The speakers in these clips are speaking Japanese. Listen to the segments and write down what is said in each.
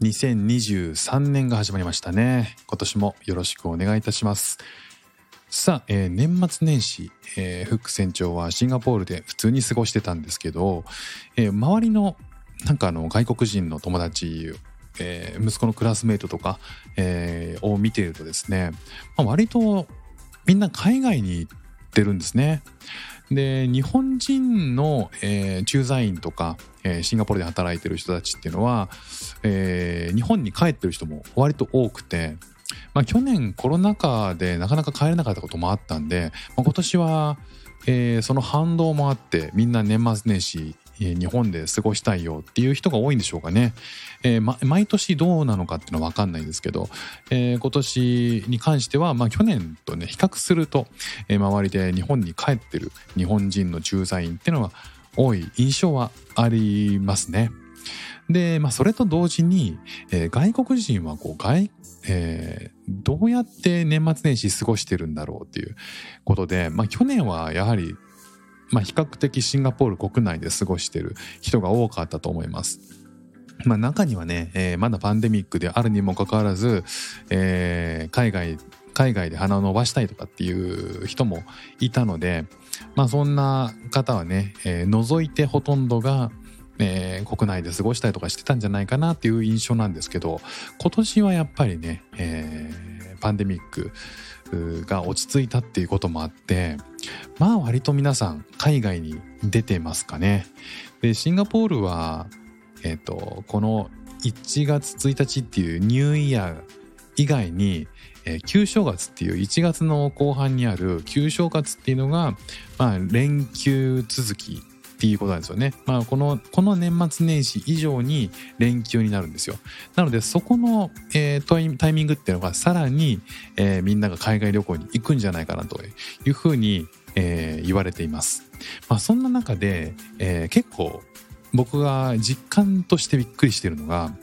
2023年が始まりましたね。今年もよろしくお願いいたします。さあ、えー年末年始、えーフック船長はシンガポールで普通に過ごしてたんですけど、えー周りのなんかあの外国人の友達、えー息子のクラスメートとか、えーを見ているとですね、まあ、割とみんな海外に行ってるんですね。で日本人の、えー駐在員とか、えーシンガポールで働いてる人たちっていうのは、えー日本に帰ってる人も割と多くて、まあ、去年コロナ禍でなかなか帰れなかったこともあったんで、まあ、今年は、えーその反動もあってみんな年末年始日本で過ごしたいよっていう人が多いんでしょうかね。えーま毎年どうなのかっていうのは分かんないんですけど、えー今年に関しては、まあ、去年とね比較すると、えー周りで日本に帰ってる日本人の駐在員っていうのは多い印象はありますね。で、まあ、それと同時に、えー外国人はこう外、えーどうやって年末年始過ごしてるんだろうっていうことで、まあ、去年はやはりまあ、比較的シンガポール国内で過ごしてる人が多かったと思います。まあ、中にはね、えーまだパンデミックであるにもかかわらず、えー海外海外で鼻を伸ばしたいとかっていう人もいたので、まあ、そんな方はね、えー除いてほとんどが、えー国内で過ごしたりとかしてたんじゃないかなっていう印象なんですけど今年はやっぱりね、えーパンデミックが落ち着いたっていうこともあってまあ割と皆さん海外に出てますかね。でシンガポールは、えっとこの1月1日っていうニューイヤー以外に、えー旧正月っていう1月の後半にある旧正月っていうのが、まあ、連休続きっていうことなんですよね。まあ、このこの年末年始以上に連休になるんですよ。なのでそこの、えータイタイミングっていうのがさらに、えーみんなが海外旅行に行くんじゃないかなというふうに、えー言われています。まあ、そんな中で、えー結構僕が実感としてびっくりしてるのが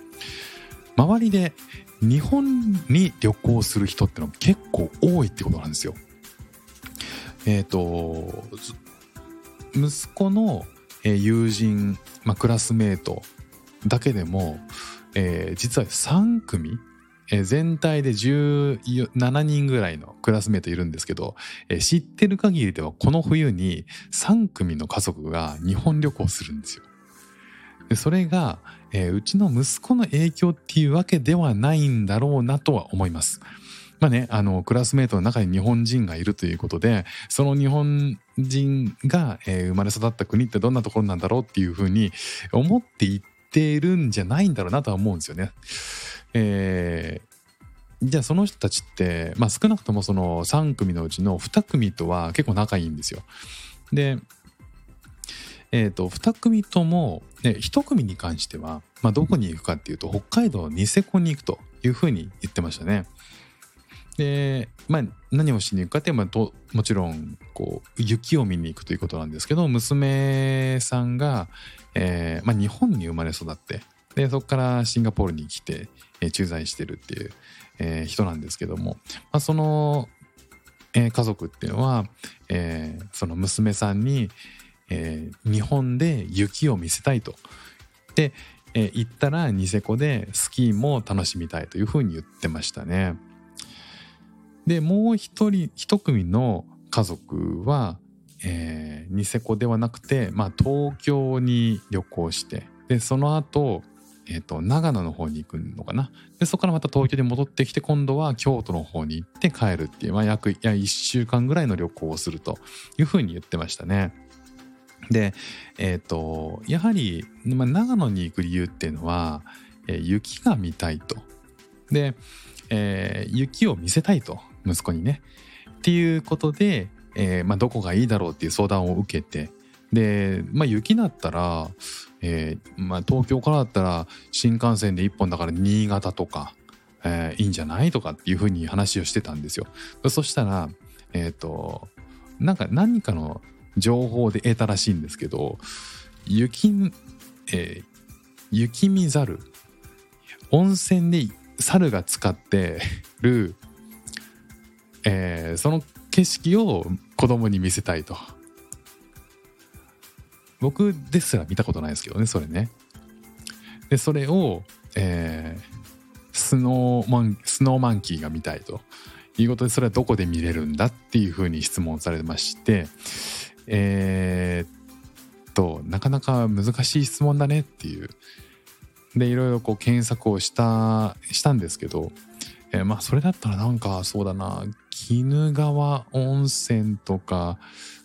周りで日本に旅行する人ってのも結構多いってことなんですよ。えっ、と息子の友人、まあ、クラスメートだけでも、えー実は3組、えー全体で17人ぐらいのクラスメートいるんですけど、えー知ってる限りではこの冬に3組の家族が日本旅行するんですよ。でそれが、えーうちの息子の影響っていうわけではないんだろうなとは思います。まあね、あの、クラスメートの中に日本人がいるということで、その日本人が、えー生まれ育った国ってどんなところなんだろうっていうふうに思っていってるんじゃないんだろうなとは思うんですよね。えーじゃあその人たちって、まあ、少なくともその3組のうちの2組とは結構仲いいんですよ。で、えー、と2組とも、ね、1組に関しては、まあ、どこに行くかっていうと北海道ニセコに行くというふうに言ってましたね。で、まあ、何をしに行くかって、まあともちろんこう雪を見に行くということなんですけど娘さんが、えーまあ、日本に生まれ育ってでそこからシンガポールに来て、えー駐在してるっていう、えー人なんですけども、まあ、その、えー家族っていうのは、えーその娘さんに、えー日本で雪を見せたいと。で、えー行ったらニセコでスキーも楽しみたいというふうに言ってましたね。でもう一人一組の家族は、えーニセコではなくて、まあ、東京に旅行してでその後、えーと長野の方に行くのかなでそこからまた東京に戻ってきて今度は京都の方に行って帰るっていう、まあ、約いや1週間ぐらいの旅行をするというふうに言ってましたね。でえっ、とやはり、まあ、長野に行く理由っていうのは、えー雪が見たいと。で、えー雪を見せたいと息子にね。っていうことで、えーまあ、どこがいいだろうっていう相談を受けてで、まあ、雪だったら、えーまあ、東京からだったら新幹線で1本だから新潟とかえーいいんじゃないとかっていうふうに話をしてたんですよ。そしたら、えっ、と、なんか何かの情報で得たらしいんですけど、雪、えー雪見猿、温泉で猿が使ってる、えーその景色を子供に見せたいと。僕ですら見たことないですけどね、それね。で、それを、えースノーマン、スノーマンキーが見たいということで、それはどこで見れるんだっていうふうに質問されまして、えーっと、なかなか難しい質問だねっていう。で、いろいろこう検索をした、したんですけど、えーまあ、それだったらなんか、そうだな、鬼怒川温泉とか、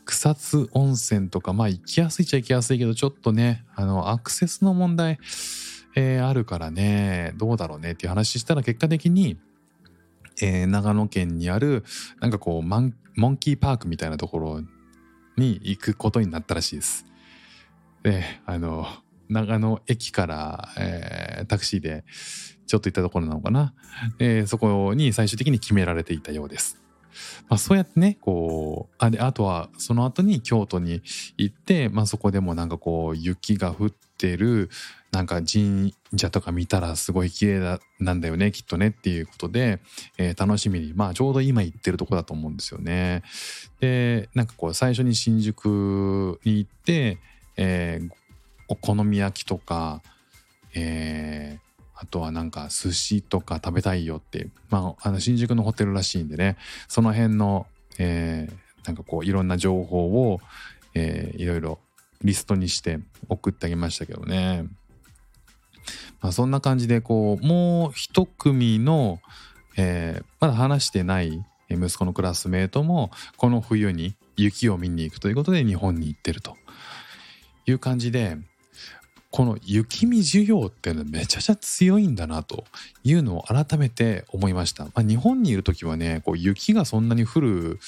草津温泉とか、まあ行きやすいっちゃ行きやすいけど、ちょっとね、あの、アクセスの問題、えーあるからね、どうだろうねっていう話したら結果的に、えー長野県にある、なんかこう、マンモンキーパークみたいなところに行くことになったらしいです。で、あの、長野駅から、えータクシーでちょっと行ったところなのかな。そこに最終的に決められていたようです。まあ、そうやってね、こう、あで、あとは、その後に京都に行って、まあ、そこでもなんかこう、雪が降ってる、なんか神社とか見たらすごい綺麗だなんだよね、きっとねっていうことで、えー楽しみに、まあ、ちょうど今行ってるとこだと思うんですよね。で、なんかこう、最初に新宿に行って、えーお好み焼きとか、えーあとはなんか寿司とか食べたいよって、まあ、あの新宿のホテルらしいんでね、その辺の、えーなんかこういろんな情報を、えーいろいろリストにして送ってあげましたけどね。まあ、そんな感じでこうもう一組の、えーまだ話してない息子のクラスメートもこの冬に雪を見に行くということで日本に行ってるという感じでこの雪見需要っていうのはめちゃくちゃ強いんだなというのを改めて思いました。まあ、日本にいる時はねこう雪がそんなに降る、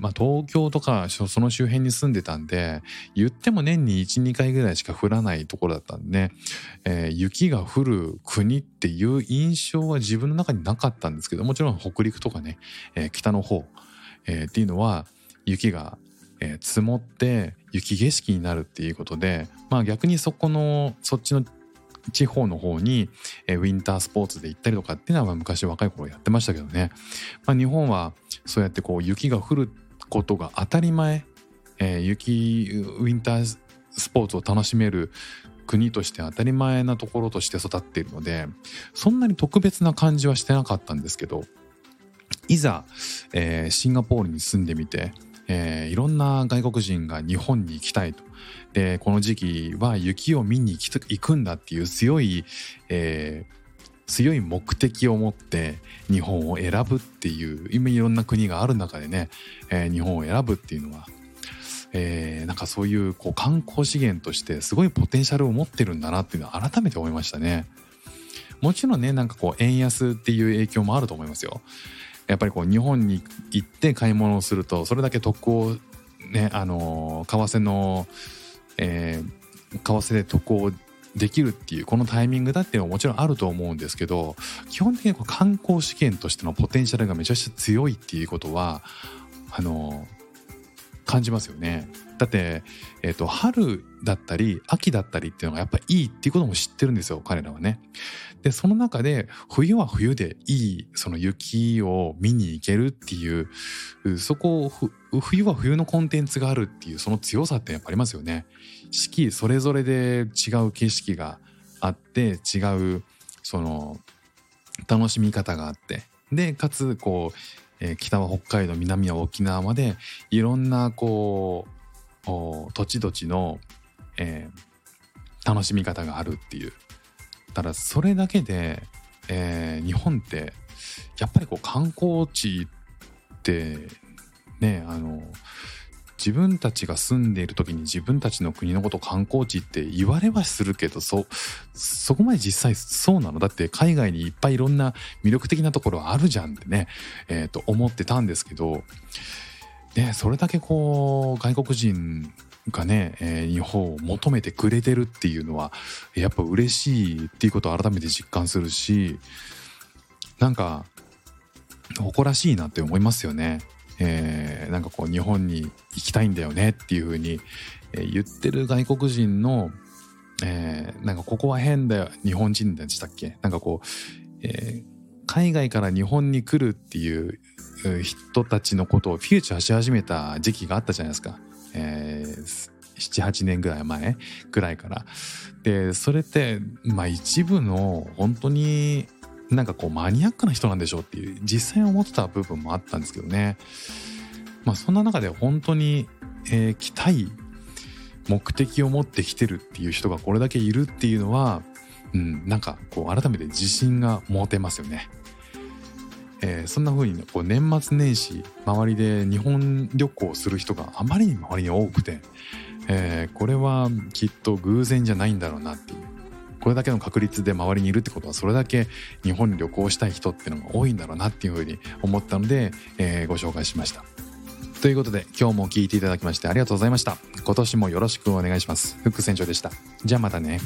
まあ、東京とかそその周辺に住んでたんで言っても年に12回ぐらいしか降らないところだったんでね、えー雪が降る国っていう印象は自分の中になかったんですけどもちろん北陸とかね、えー北の方、えーっていうのは雪が、え積もって雪景色になるっていうことでまあ逆にそこのそっちの地方の方に、えウィンタースポーツで行ったりとかっていうのは昔若い頃やってましたけどね、まあ、日本はそうやってこう雪が降ることが当たり前、えー雪ウィンタースポーツを楽しめる国として当たり前なところとして育っているのでそんなに特別な感じはしてなかったんですけどいざ、えーシンガポールに住んでみて、えーいろんな外国人が日本に行きたいと。でこの時期は雪を見に行き行くんだっていう強い、えー強い目的を持って日本を選ぶっていう今いろんな国がある中でね、えー日本を選ぶっていうのは、えーなんかそういうこう観光資源としてすごいポテンシャルを持ってるんだなっていうのは改めて思いましたね。もちろんねなんかこう円安っていう影響もあると思いますよ。やっぱりこう日本に行って買い物をするとそれだけ得をねあの為替の、えー為替で特攻できるっていうこのタイミングだっていうのはもちろんあると思うんですけど基本的にこう観光資源としてのポテンシャルがめちゃくちゃ強いっていうことはあの感じますよね。だって、えっと春だったり秋だったりっていうのがやっぱいいっていうことも知ってるんですよ彼らはね。でその中で冬は冬でいいその雪を見に行けるっていうそこを冬は冬のコンテンツがあるっていうその強さってやっぱありますよね。四季それぞれで違う景色があって違うその楽しみ方があってでかつこう、えー北は北海道南は沖縄までいろんなこう土地土地の、えー楽しみ方があるっていう。ただそれだけで、えー日本ってやっぱりこう観光地ってねあの自分たちが住んでいる時に自分たちの国のこと観光地って言われはするけどそそこまで実際そうなの？だって海外にいっぱいいろんな魅力的なところあるじゃんってね、えーと思ってたんですけど、ね、それだけこう外国人がね、えー日本を求めてくれてるっていうのはやっぱ嬉しいっていうことを改めて実感するしなんか誇らしいなって思いますよね。えー、なんかこう日本に行きたいんだよねっていう風に、え、言ってる外国人の、えー、なんかここは変だよ日本人でしたっけ？なんかこう、えー、海外から日本に来るっていう人たちのことをフューチャーし始めた時期があったじゃないですか。えー、78年ぐらい前ぐらいから。でそれってまあ一部の本当になんかこうマニアックな人なんでしょうっていう実際思ってた部分もあったんですけどね。まあそんな中で本当に、えー、来たい目的を持ってきてるっていう人がこれだけいるっていうのは、うん、なんかこう改めて自信が持てますよね。えー、そんな風に、ね、こう年末年始周りで日本旅行する人があまりに周りに多くて、えー、これはきっと偶然じゃないんだろうなっていうこれだけの確率で周りにいるってことはそれだけ日本に旅行したい人っていうのが多いんだろうなっていうふうに思ったので、えー、ご紹介しました。ということで今日も聞いていただきましてありがとうございました。今年もよろしくお願いします。フック船長でした。じゃあまたね。